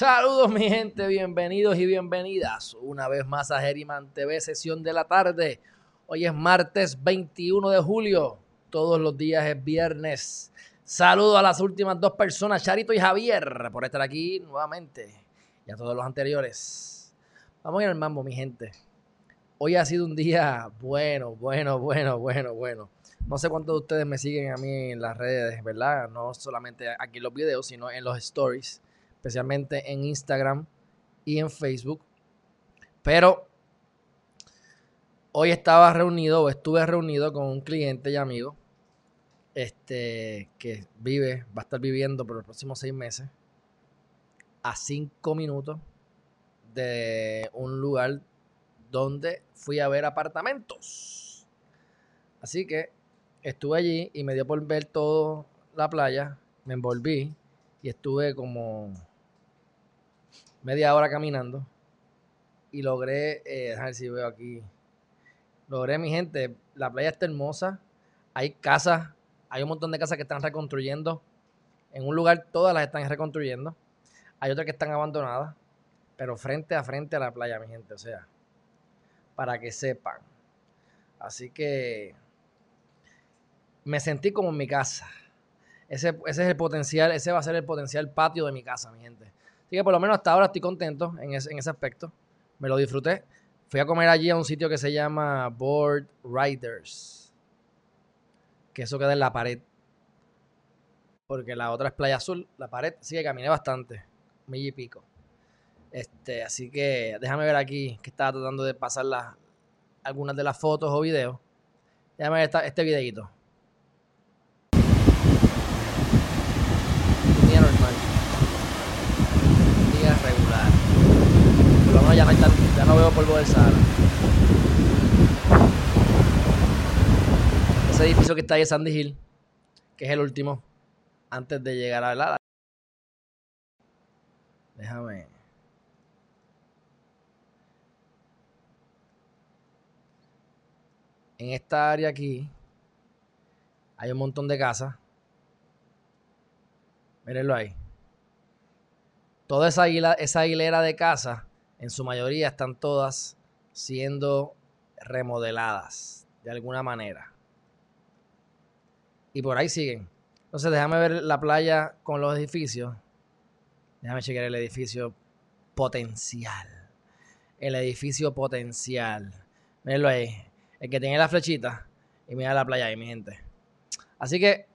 Saludos mi gente, bienvenidos y bienvenidas una vez más a Geriman TV, sesión de la tarde. Hoy es martes 21 de julio, todos los días es viernes. Saludos a las últimas dos personas, Charito y Javier, por estar aquí nuevamente y a todos los anteriores. Vamos a ir al mambo, mi gente. Hoy ha sido un día bueno, bueno, bueno, bueno, bueno. No sé cuántos de ustedes me siguen a mí en las redes, ¿verdad? No solamente aquí en los videos, sino en los stories especialmente en Instagram y en Facebook. Pero hoy estaba reunido o estuve reunido con un cliente y amigo este, que vive, va a estar viviendo por los próximos seis meses a cinco minutos de un lugar donde fui a ver apartamentos. Así que estuve allí y me dio por ver toda la playa, me envolví y estuve como media hora caminando y logré, eh, ver si veo aquí, logré mi gente, la playa está hermosa, hay casas, hay un montón de casas que están reconstruyendo, en un lugar todas las están reconstruyendo, hay otras que están abandonadas, pero frente a frente a la playa, mi gente, o sea, para que sepan. Así que me sentí como en mi casa. Ese, ese es el potencial, ese va a ser el potencial patio de mi casa, mi gente. Así que por lo menos hasta ahora estoy contento en ese, aspecto. Me lo disfruté. Fui a comer allí a un sitio que se llama Board Riders. Que eso queda en la pared. Porque la otra es Playa Azul. La pared, sí que caminé bastante. Mil y pico. Este, así que déjame ver aquí que estaba tratando de pasar algunas de las fotos o videos. Déjame ver este videito. Ya no, ya no veo polvo del Sahara. Ese edificio que está ahí es Sandy Hill, que es el último, antes de llegar a la... Déjame... En esta área aquí hay un montón de casas. Mírenlo ahí. Toda esa, esa hilera de casas en su mayoría están todas siendo remodeladas de alguna manera. Y por ahí siguen. Entonces déjame ver la playa con los edificios. Déjame chequear el edificio potencial. El edificio potencial. Mírenlo ahí. El que tiene la flechita. Y mira la playa ahí, mi gente. Así que,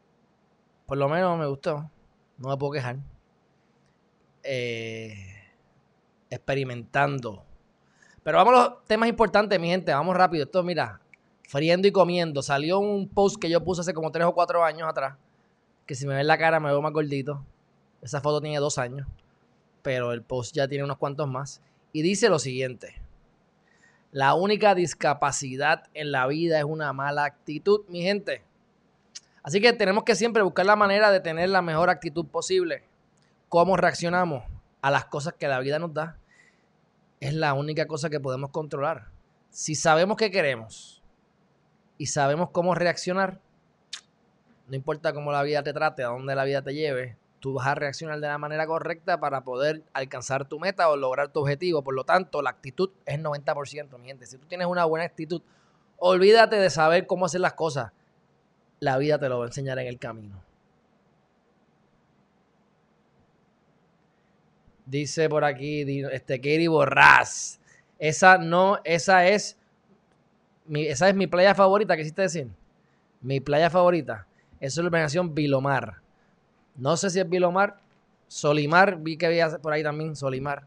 por lo menos me gustó. No me puedo quejar. Eh, experimentando. Pero vamos a los temas importantes, mi gente. Vamos rápido. Esto, mira, friendo y comiendo. Salió un post que yo puse hace como 3 o 4 años atrás. Que si me ven la cara me veo más gordito. Esa foto tiene dos años. Pero el post ya tiene unos cuantos más. Y dice lo siguiente. La única discapacidad en la vida es una mala actitud, mi gente. Así que tenemos que siempre buscar la manera de tener la mejor actitud posible. ¿Cómo reaccionamos? A las cosas que la vida nos da, es la única cosa que podemos controlar. Si sabemos qué queremos y sabemos cómo reaccionar, no importa cómo la vida te trate, a dónde la vida te lleve, tú vas a reaccionar de la manera correcta para poder alcanzar tu meta o lograr tu objetivo. Por lo tanto, la actitud es 90%, mi gente. Si tú tienes una buena actitud, olvídate de saber cómo hacer las cosas. La vida te lo va a enseñar en el camino. Dice por aquí, este, Katie Borrás. Esa no, esa es mi, esa es mi playa favorita, ¿qué hiciste decir? Mi playa favorita. Eso es la organización Vilomar. No sé si es Vilomar. Solimar, vi que había por ahí también Solimar.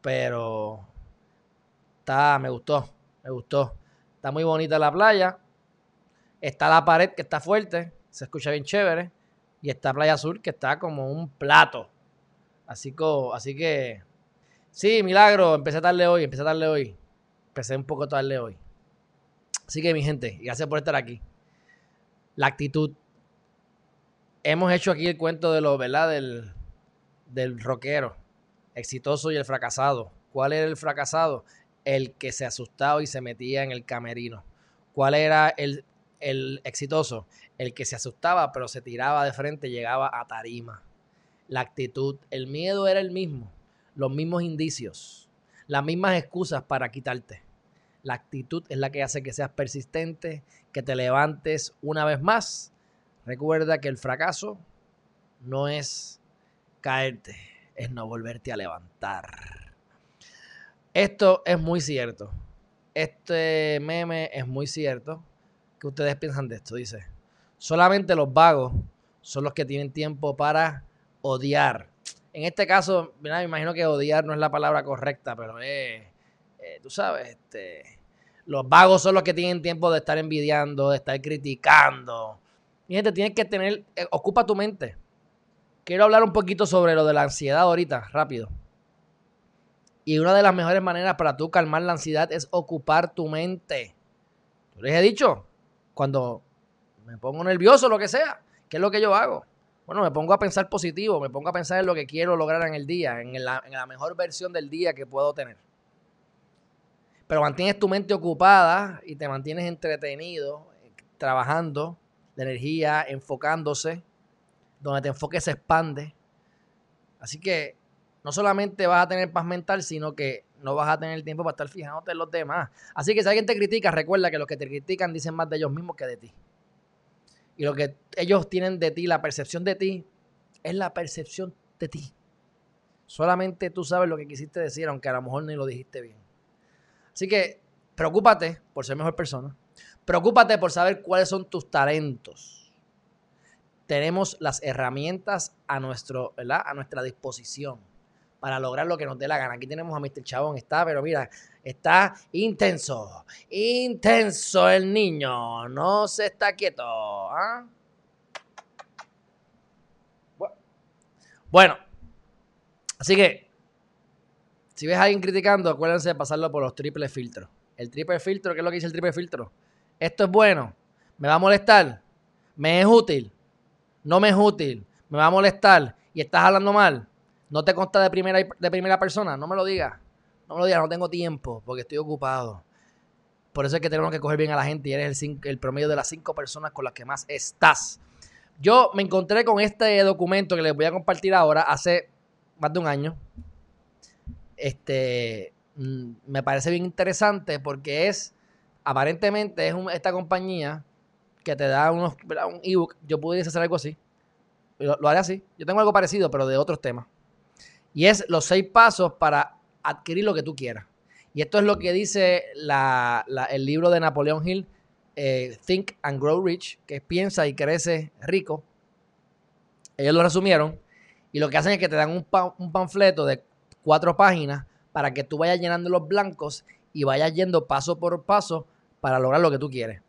Pero está, me gustó, me gustó. Está muy bonita la playa. Está la pared que está fuerte, se escucha bien chévere. Y está Playa Azul que está como un plato. Así que, así que, sí, milagro, empecé tarde hoy, empecé tarde hoy. Empecé un poco tarde hoy. Así que mi gente, gracias por estar aquí. La actitud. Hemos hecho aquí el cuento de lo, ¿verdad? Del, del rockero exitoso y el fracasado. ¿Cuál era el fracasado? El que se asustaba y se metía en el camerino. ¿Cuál era el, el exitoso? El que se asustaba pero se tiraba de frente llegaba a tarima. La actitud, el miedo era el mismo, los mismos indicios, las mismas excusas para quitarte. La actitud es la que hace que seas persistente, que te levantes una vez más. Recuerda que el fracaso no es caerte, es no volverte a levantar. Esto es muy cierto. Este meme es muy cierto. ¿Qué ustedes piensan de esto? Dice, solamente los vagos son los que tienen tiempo para odiar. En este caso, me imagino que odiar no es la palabra correcta, pero es eh, tú sabes, este, los vagos son los que tienen tiempo de estar envidiando, de estar criticando. Mi gente, tienes que tener, eh, ocupa tu mente. Quiero hablar un poquito sobre lo de la ansiedad ahorita, rápido. Y una de las mejores maneras para tú calmar la ansiedad es ocupar tu mente. Yo les he dicho, cuando me pongo nervioso, lo que sea, ¿qué es lo que yo hago? Bueno, me pongo a pensar positivo, me pongo a pensar en lo que quiero lograr en el día, en la, la mejor versión del día que puedo tener pero mantienes tu mente ocupada y te mantienes entretenido, trabajando, de energía, enfocándose, donde te enfoques se expande. Así que no solamente vas a tener paz mental, sino que no vas a tener tiempo para estar fijándote en los demás. Así que si alguien te critica, recuerda que los que te critican dicen más de ellos mismos que de ti. Y lo que ellos tienen de ti, la percepción de ti, es la percepción de ti. Solamente tú sabes lo que quisiste decir, aunque a lo mejor ni lo dijiste bien. Así que preocúpate por ser mejor persona. Preocúpate por saber cuáles son tus talentos. Tenemos las herramientas a, nuestro, a nuestra disposición para lograr lo que nos dé la gana. Aquí tenemos a Mr. Chabón, está, pero mira, está intenso, intenso el niño, no se está quieto. ¿ah? Bueno, así que si ves a alguien criticando, acuérdense de pasarlo por los triples filtros. El triple filtro, ¿qué es lo que dice el triple filtro? Esto es bueno, me va a molestar, me es útil, no me es útil, me va a molestar y estás hablando mal, no te consta de primera, de primera persona, no me lo digas, no me lo digas, no tengo tiempo porque estoy ocupado. Por eso es que tenemos que coger bien a la gente y eres el, promedio de las cinco personas con las que más estás. Yo me encontré con este documento que les voy a compartir ahora hace más de un año este, mm, me parece bien interesante porque es, aparentemente es esta compañía que te da unos, un ebook, yo pudiese hacer algo así, lo, haré así, yo tengo algo parecido, pero de otros temas. Y es los seis pasos para adquirir lo que tú quieras. Y esto es lo que dice el libro de Napoleón Hill, eh, Think and Grow Rich, que piensa y crece rico. Ellos lo resumieron y lo que hacen es que te dan un, un panfleto de cuatro páginas para que tú vayas llenando los blancos y vayas yendo paso por paso para lograr lo que tú quieres.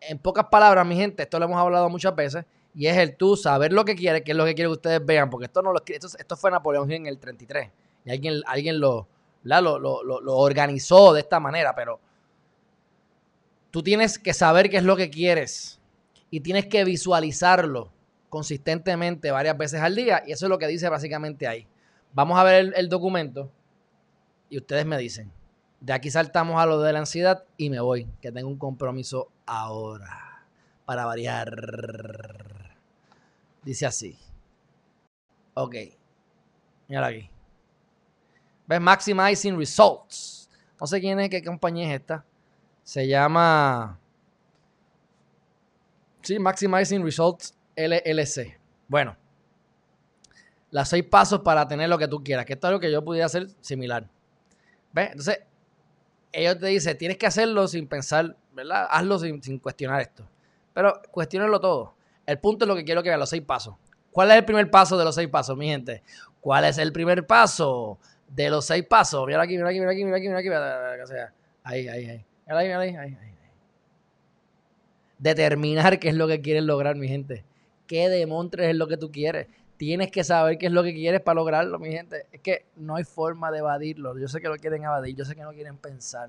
En pocas palabras, mi gente, esto lo hemos hablado muchas veces, y es el tú saber lo que quieres, que es lo que quiere que ustedes vean, porque esto no lo esto, esto fue Napoleón en el 33, y alguien, alguien lo, lo, lo, lo organizó de esta manera, pero tú tienes que saber qué es lo que quieres y tienes que visualizarlo consistentemente varias veces al día, y eso es lo que dice básicamente ahí. Vamos a ver el, documento y ustedes me dicen. De aquí saltamos a lo de la ansiedad y me voy, que tengo un compromiso ahora para variar. Dice así. Ok. Mira aquí. ¿Ves? Maximizing Results. No sé quién es, qué compañía es esta. Se llama... Sí, Maximizing Results LLC. Bueno, las seis pasos para tener lo que tú quieras, que esto es lo que yo pudiera hacer similar. ¿Ves? Entonces, ellos te dicen, tienes que hacerlo sin pensar, ¿verdad? Hazlo sin, cuestionar esto. Pero cuestionenlo todo. El punto es lo que quiero que vean, los seis pasos. ¿Cuál es el primer paso de los seis pasos, mi gente? ¿Cuál es el primer paso de los seis pasos? Mira aquí, mira aquí, mira aquí, mira aquí, mira aquí. Mira aquí. Ahí, ahí, ahí. Mira ahí, mira ahí, ahí, ahí. Determinar qué es lo que quieres lograr, mi gente. ¿Qué demontres es lo que tú quieres? tienes que saber qué es lo que quieres para lograrlo, mi gente. Es que no hay forma de evadirlo. Yo sé que lo quieren evadir, yo sé que no quieren pensar.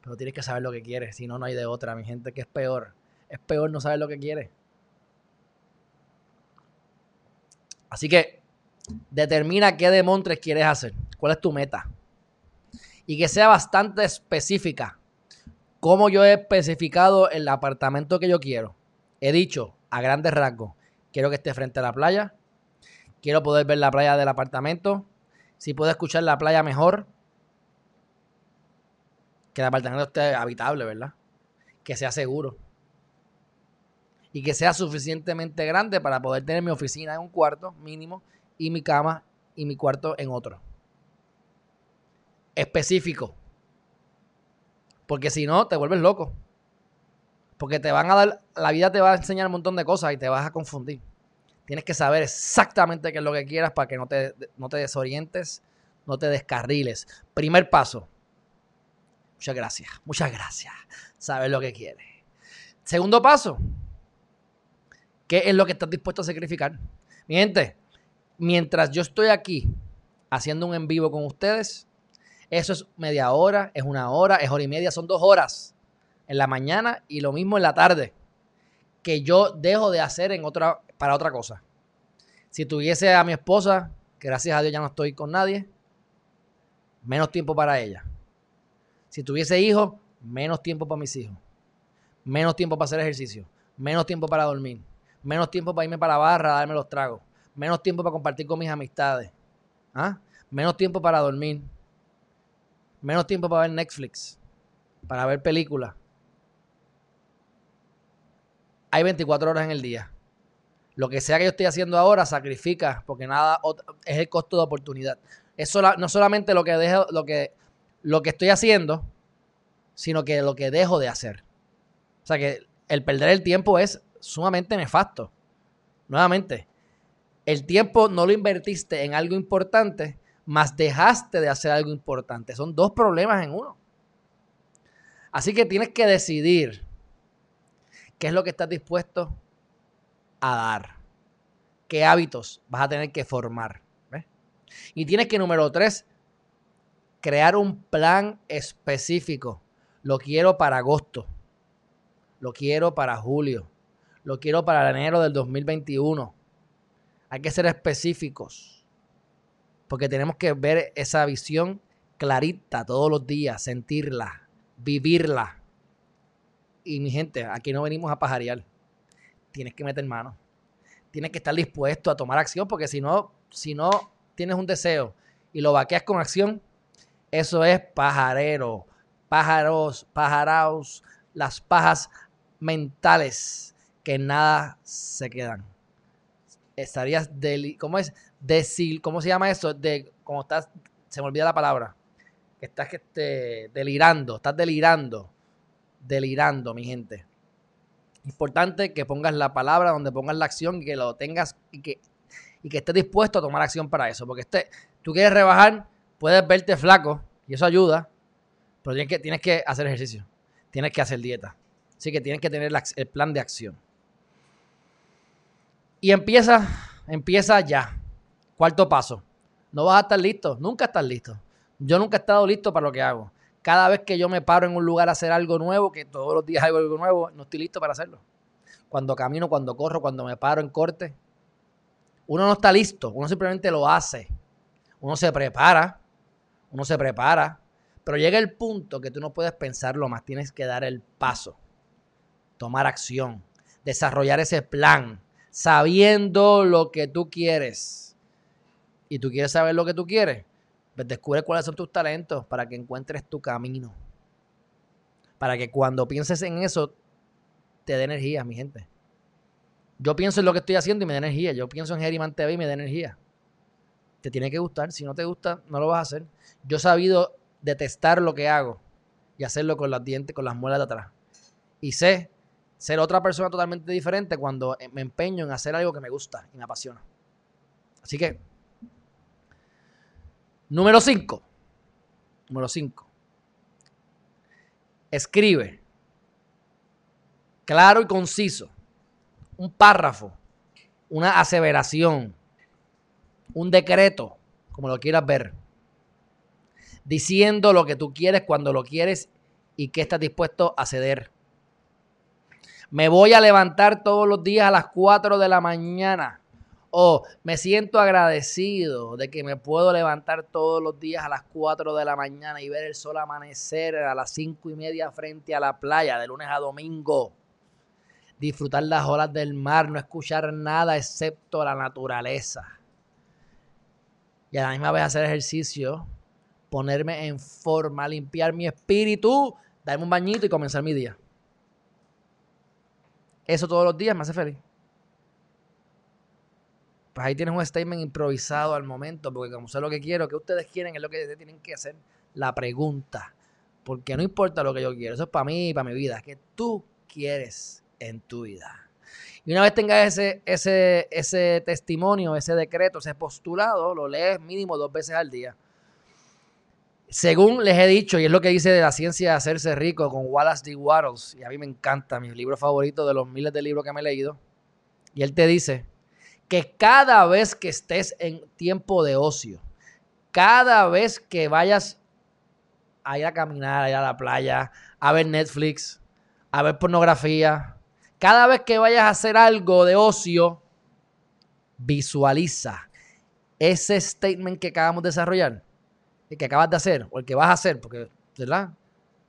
Pero tienes que saber lo que quieres, si no, no hay de otra, mi gente, que es peor. Es peor no saber lo que quieres. Así que determina qué demontres quieres hacer, cuál es tu meta. Y que sea bastante específica. Como yo he especificado el apartamento que yo quiero. He dicho a grandes rasgos, quiero que esté frente a la playa, quiero poder ver la playa del apartamento, si puedo escuchar la playa mejor, que el apartamento esté habitable, ¿verdad? Que sea seguro. Y que sea suficientemente grande para poder tener mi oficina en un cuarto mínimo y mi cama y mi cuarto en otro. Específico. Porque si no, te vuelves loco. Porque te van a dar, la vida te va a enseñar un montón de cosas y te vas a confundir. Tienes que saber exactamente qué es lo que quieras para que no te, no te desorientes, no te descarriles. Primer paso, Muchas gracias, muchas gracias. Sabes lo que quieres. Segundo paso, ¿qué es lo que estás dispuesto a sacrificar? Mi gente, mientras yo estoy aquí haciendo un en vivo con ustedes, eso es media hora, es una hora, es hora y media, son dos horas en la mañana y lo mismo en la tarde que yo dejo de hacer en otra, para otra cosa. Si tuviese a mi esposa, que gracias a Dios ya no estoy con nadie, menos tiempo para ella. Si tuviese hijos, menos tiempo para mis hijos. Menos tiempo para hacer ejercicio. Menos tiempo para dormir. Menos tiempo para irme para la barra a darme los tragos. Menos tiempo para compartir con mis amistades. ¿Ah? Menos tiempo para dormir. Menos tiempo para ver Netflix. Para ver películas. Hay 24 horas en el día. Lo que sea que yo esté haciendo ahora sacrifica, porque nada es el costo de oportunidad. Es no solamente lo que dejo, lo que lo que estoy haciendo, sino que lo que dejo de hacer. O sea que el perder el tiempo es sumamente nefasto. Nuevamente, el tiempo no lo invertiste en algo importante, más dejaste de hacer algo importante. Son dos problemas en uno. Así que tienes que decidir qué es lo que estás dispuesto a dar. ¿Qué hábitos vas a tener que formar? Y tienes que, número tres, crear un plan específico. Lo quiero para agosto. Lo quiero para julio. Lo quiero para enero del 2021. Hay que ser específicos. Porque tenemos que ver esa visión clarita todos los días, sentirla, vivirla. Y mi gente, aquí no venimos a pajarear. Tienes que meter mano. Tienes que estar dispuesto a tomar acción porque si no, si no tienes un deseo y lo vaqueas con acción, eso es pajarero, pájaros, pájaros, las pajas mentales que nada se quedan. Estarías del, ¿cómo es? Decil, ¿cómo se llama eso? De como estás, se me olvida la palabra. Estás que delirando, estás delirando, delirando, mi gente. Importante que pongas la palabra donde pongas la acción y que lo tengas y que, y que estés dispuesto a tomar acción para eso. Porque este, tú quieres rebajar, puedes verte flaco y eso ayuda, pero tienes que, tienes que hacer ejercicio, tienes que hacer dieta. Así que tienes que tener el plan de acción. Y empieza, empieza ya. Cuarto paso. No vas a estar listo, nunca estás listo. Yo nunca he estado listo para lo que hago. Cada vez que yo me paro en un lugar a hacer algo nuevo, que todos los días hago algo nuevo, no estoy listo para hacerlo. Cuando camino, cuando corro, cuando me paro en corte, uno no está listo, uno simplemente lo hace. Uno se prepara, uno se prepara, pero llega el punto que tú no puedes pensarlo más, tienes que dar el paso, tomar acción, desarrollar ese plan, sabiendo lo que tú quieres. Y tú quieres saber lo que tú quieres, pues descubre cuáles son tus talentos para que encuentres tu camino. Para que cuando pienses en eso, te dé energía, mi gente. Yo pienso en lo que estoy haciendo y me da energía. Yo pienso en Geriman TV y me da energía te tiene que gustar. Si no te gusta, no lo vas a hacer. Yo he sabido detestar lo que hago y hacerlo con los dientes, con las muelas de atrás. Y sé ser otra persona totalmente diferente cuando me empeño en hacer algo que me gusta y me apasiona. Así que, número 5. Número 5. Escribe claro y conciso un párrafo, una aseveración un decreto, como lo quieras ver, diciendo lo que tú quieres cuando lo quieres y qué estás dispuesto a ceder. Me voy a levantar todos los días a las 4 de la mañana. O me siento agradecido de que me puedo levantar todos los días a las 4 de la mañana y ver el sol amanecer a las 5 y media frente a la playa de lunes a domingo. Disfrutar las olas del mar, no escuchar nada excepto la naturaleza. Y a la misma vez hacer ejercicio, ponerme en forma, limpiar mi espíritu, darme un bañito y comenzar mi día. Eso todos los días me hace feliz. Pues ahí tienes un statement improvisado al momento, porque como sé lo que quiero, que ustedes quieren es lo que tienen que hacer. La pregunta. Porque no importa lo que yo quiero, eso es para mí y para mi vida. Que tú quieres en tu vida. Y una vez tengas ese, ese, ese testimonio, ese decreto, ese postulado, lo lees mínimo dos veces al día. Según les he dicho, y es lo que dice de la ciencia de hacerse rico con Wallace D. Wattles, y a mí me encanta, mi libro favorito de los miles de libros que me he leído, y él te dice que cada vez que estés en tiempo de ocio, cada vez que vayas a ir a caminar, a ir a la playa, a ver Netflix, a ver pornografía, cada vez que vayas a hacer algo de ocio, visualiza ese statement que acabamos de desarrollar el que acabas de hacer o el que vas a hacer, porque, ¿verdad?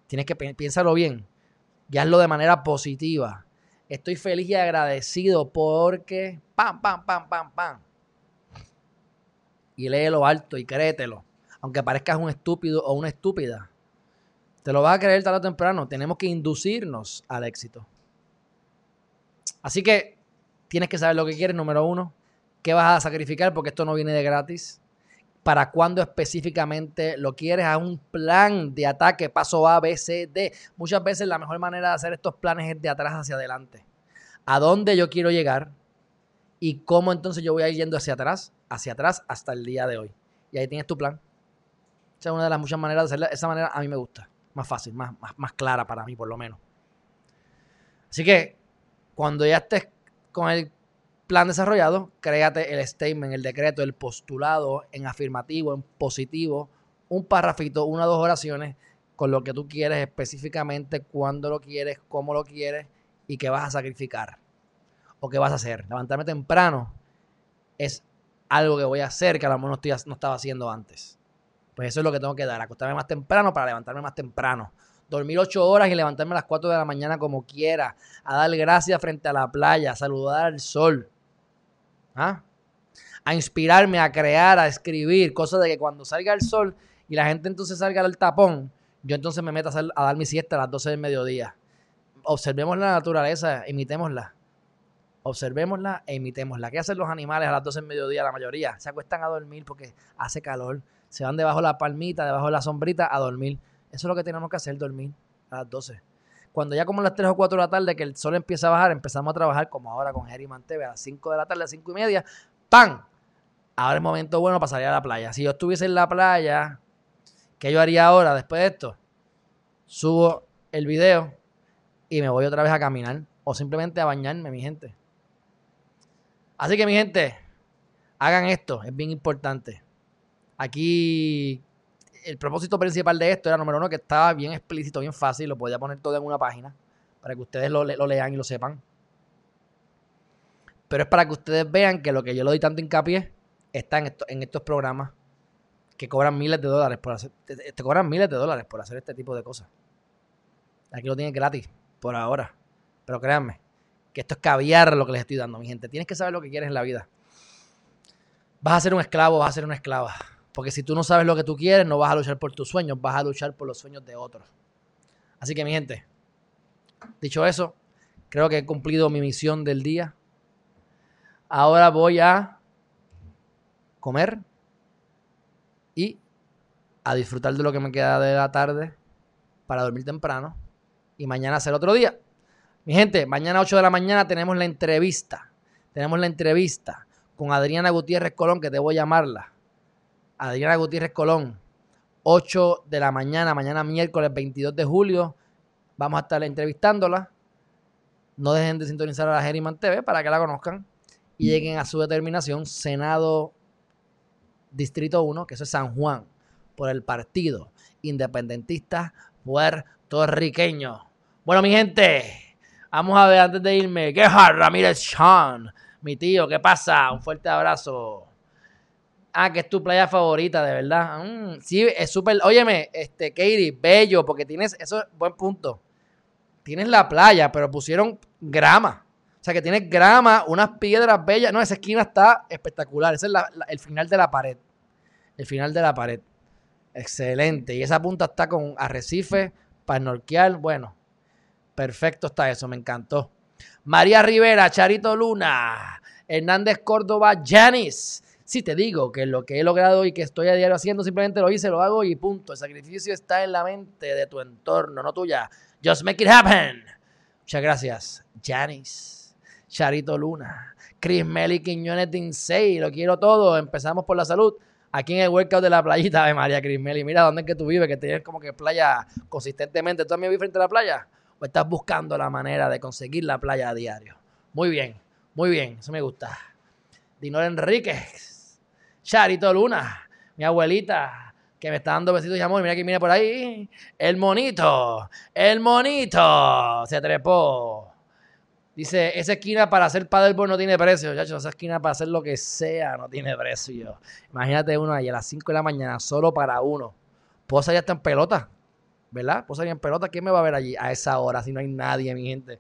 Tienes que piénsalo bien y hazlo de manera positiva. Estoy feliz y agradecido porque pam, pam, pam, pam, pam. Y léelo alto y créetelo. Aunque parezcas un estúpido o una estúpida. Te lo vas a creer tarde o temprano. Tenemos que inducirnos al éxito. Así que tienes que saber lo que quieres, número uno. ¿Qué vas a sacrificar? Porque esto no viene de gratis para cuándo específicamente lo quieres, a un plan de ataque, paso A, B, C, D. Muchas veces la mejor manera de hacer estos planes es de atrás hacia adelante. ¿A dónde yo quiero llegar? ¿Y cómo entonces yo voy a ir yendo hacia atrás? Hacia atrás hasta el día de hoy. Y ahí tienes tu plan. Esa es una de las muchas maneras de hacerlo. Esa manera a mí me gusta. Más fácil, más, más, más clara para mí, por lo menos. Así que cuando ya estés con el plan desarrollado, créate el statement, el decreto, el postulado en afirmativo, en positivo, un parrafito, una o dos oraciones con lo que tú quieres específicamente, cuándo lo quieres, cómo lo quieres y qué vas a sacrificar o qué vas a hacer. Levantarme temprano es algo que voy a hacer que a lo mejor no, estaba haciendo antes. Pues eso es lo que tengo que dar, acostarme más temprano para levantarme más temprano dormir ocho horas y levantarme a las cuatro de la mañana como quiera, a dar gracias frente a la playa, a saludar al sol, ¿Ah? A inspirarme, a crear, a escribir, cosas de que cuando salga el sol y la gente entonces salga del tapón, yo entonces me meto a, a dar mi siesta a las 12 del mediodía. Observemos la naturaleza, imitémosla. Observémosla e imitémosla. ¿Qué hacen los animales a las 12 del mediodía? La mayoría se acuestan a dormir porque hace calor. Se van debajo de la palmita, debajo de la sombrita a dormir. Eso es lo que tenemos que hacer, dormir a las 12. Cuando ya como las 3 o 4 de la tarde que el sol empieza a bajar, empezamos a trabajar como ahora con Jerry Manteve a las 5 de la tarde, a las 5 y media, ¡pam! Ahora el momento bueno para salir a la playa. Si yo estuviese en la playa, ¿qué yo haría ahora después de esto? Subo el video y me voy otra vez a caminar o simplemente a bañarme, mi gente. Así que mi gente, hagan esto, es bien importante. Aquí el propósito principal de esto era, número uno, que estaba bien explícito, bien fácil, lo podía poner todo en una página para que ustedes lo, lean y lo sepan. Pero es para que ustedes vean que lo que yo le doy tanto hincapié está en, en estos programas que cobran miles de dólares por hacer, te, cobran miles de dólares por hacer este tipo de cosas. Aquí lo tienen gratis, por ahora. Pero créanme, que esto es caviar lo que les estoy dando, mi gente. Tienes que saber lo que quieres en la vida. Vas a ser un esclavo, vas a ser una esclava. Porque si tú no sabes lo que tú quieres, no vas a luchar por tus sueños, vas a luchar por los sueños de otros. Así que mi gente, dicho eso, creo que he cumplido mi misión del día. Ahora voy a comer y a disfrutar de lo que me queda de la tarde para dormir temprano y mañana hacer otro día. Mi gente, mañana a 8 de la mañana tenemos la entrevista. Tenemos la entrevista con Adriana Gutiérrez Colón, que debo llamarla Adriana Gutiérrez Colón, 8 de la mañana, mañana miércoles 22 de julio. Vamos a estar entrevistándola. No dejen de sintonizar a la Geriman TV para que la conozcan y lleguen a su determinación. Senado Distrito 1, que eso es San Juan, por el Partido Independentista Torriqueño. Bueno, mi gente, vamos a ver antes de irme. Gerhard Ramírez Sean, mi tío, ¿qué pasa? Un fuerte abrazo. Ah, que es tu playa favorita, de verdad. Mm, sí, es súper. Óyeme, este, Katie, bello, porque tienes. Eso es buen punto. Tienes la playa, pero pusieron grama. O sea, que tienes grama, unas piedras bellas. No, esa esquina está espectacular. Ese es el final de la pared. El final de la pared. Excelente. Y esa punta está con arrecife para norquear. Bueno, perfecto está eso. Me encantó. María Rivera, Charito Luna, Hernández Córdoba, Janis. Si te digo que lo que he logrado y que estoy a diario haciendo, simplemente lo hice, lo hago y punto. El sacrificio está en la mente de tu entorno, no tuya. Just make it happen. Muchas gracias. Janice, Charito Luna, Chris Meli Quiñones Dinsey. Lo quiero todo. Empezamos por la salud. Aquí en el workout de la playita de María Chris Meli. Mira dónde es que tú vives, que tienes como que playa consistentemente. ¿Tú también vives frente a la playa? ¿O estás buscando la manera de conseguir la playa a diario? Muy bien, muy bien. Eso me gusta. Dinor Enríquez. Charito Luna, mi abuelita, que me está dando besitos de amor. Mira que viene por ahí. El monito, el monito, se trepó. Dice, esa esquina para hacer paddleboard no tiene precio, chacho. Esa esquina para hacer lo que sea no tiene precio. Imagínate uno ahí a las 5 de la mañana solo para uno. Posa ya está en pelota, ¿verdad? Posa ya en pelota. ¿Quién me va a ver allí a esa hora si no hay nadie, mi gente?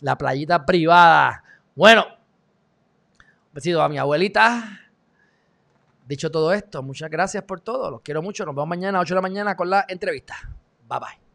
La playita privada. Bueno, besito a mi abuelita Dicho todo esto, muchas gracias por todo. Los quiero mucho. Nos vemos mañana a 8 de la mañana con la entrevista. Bye bye.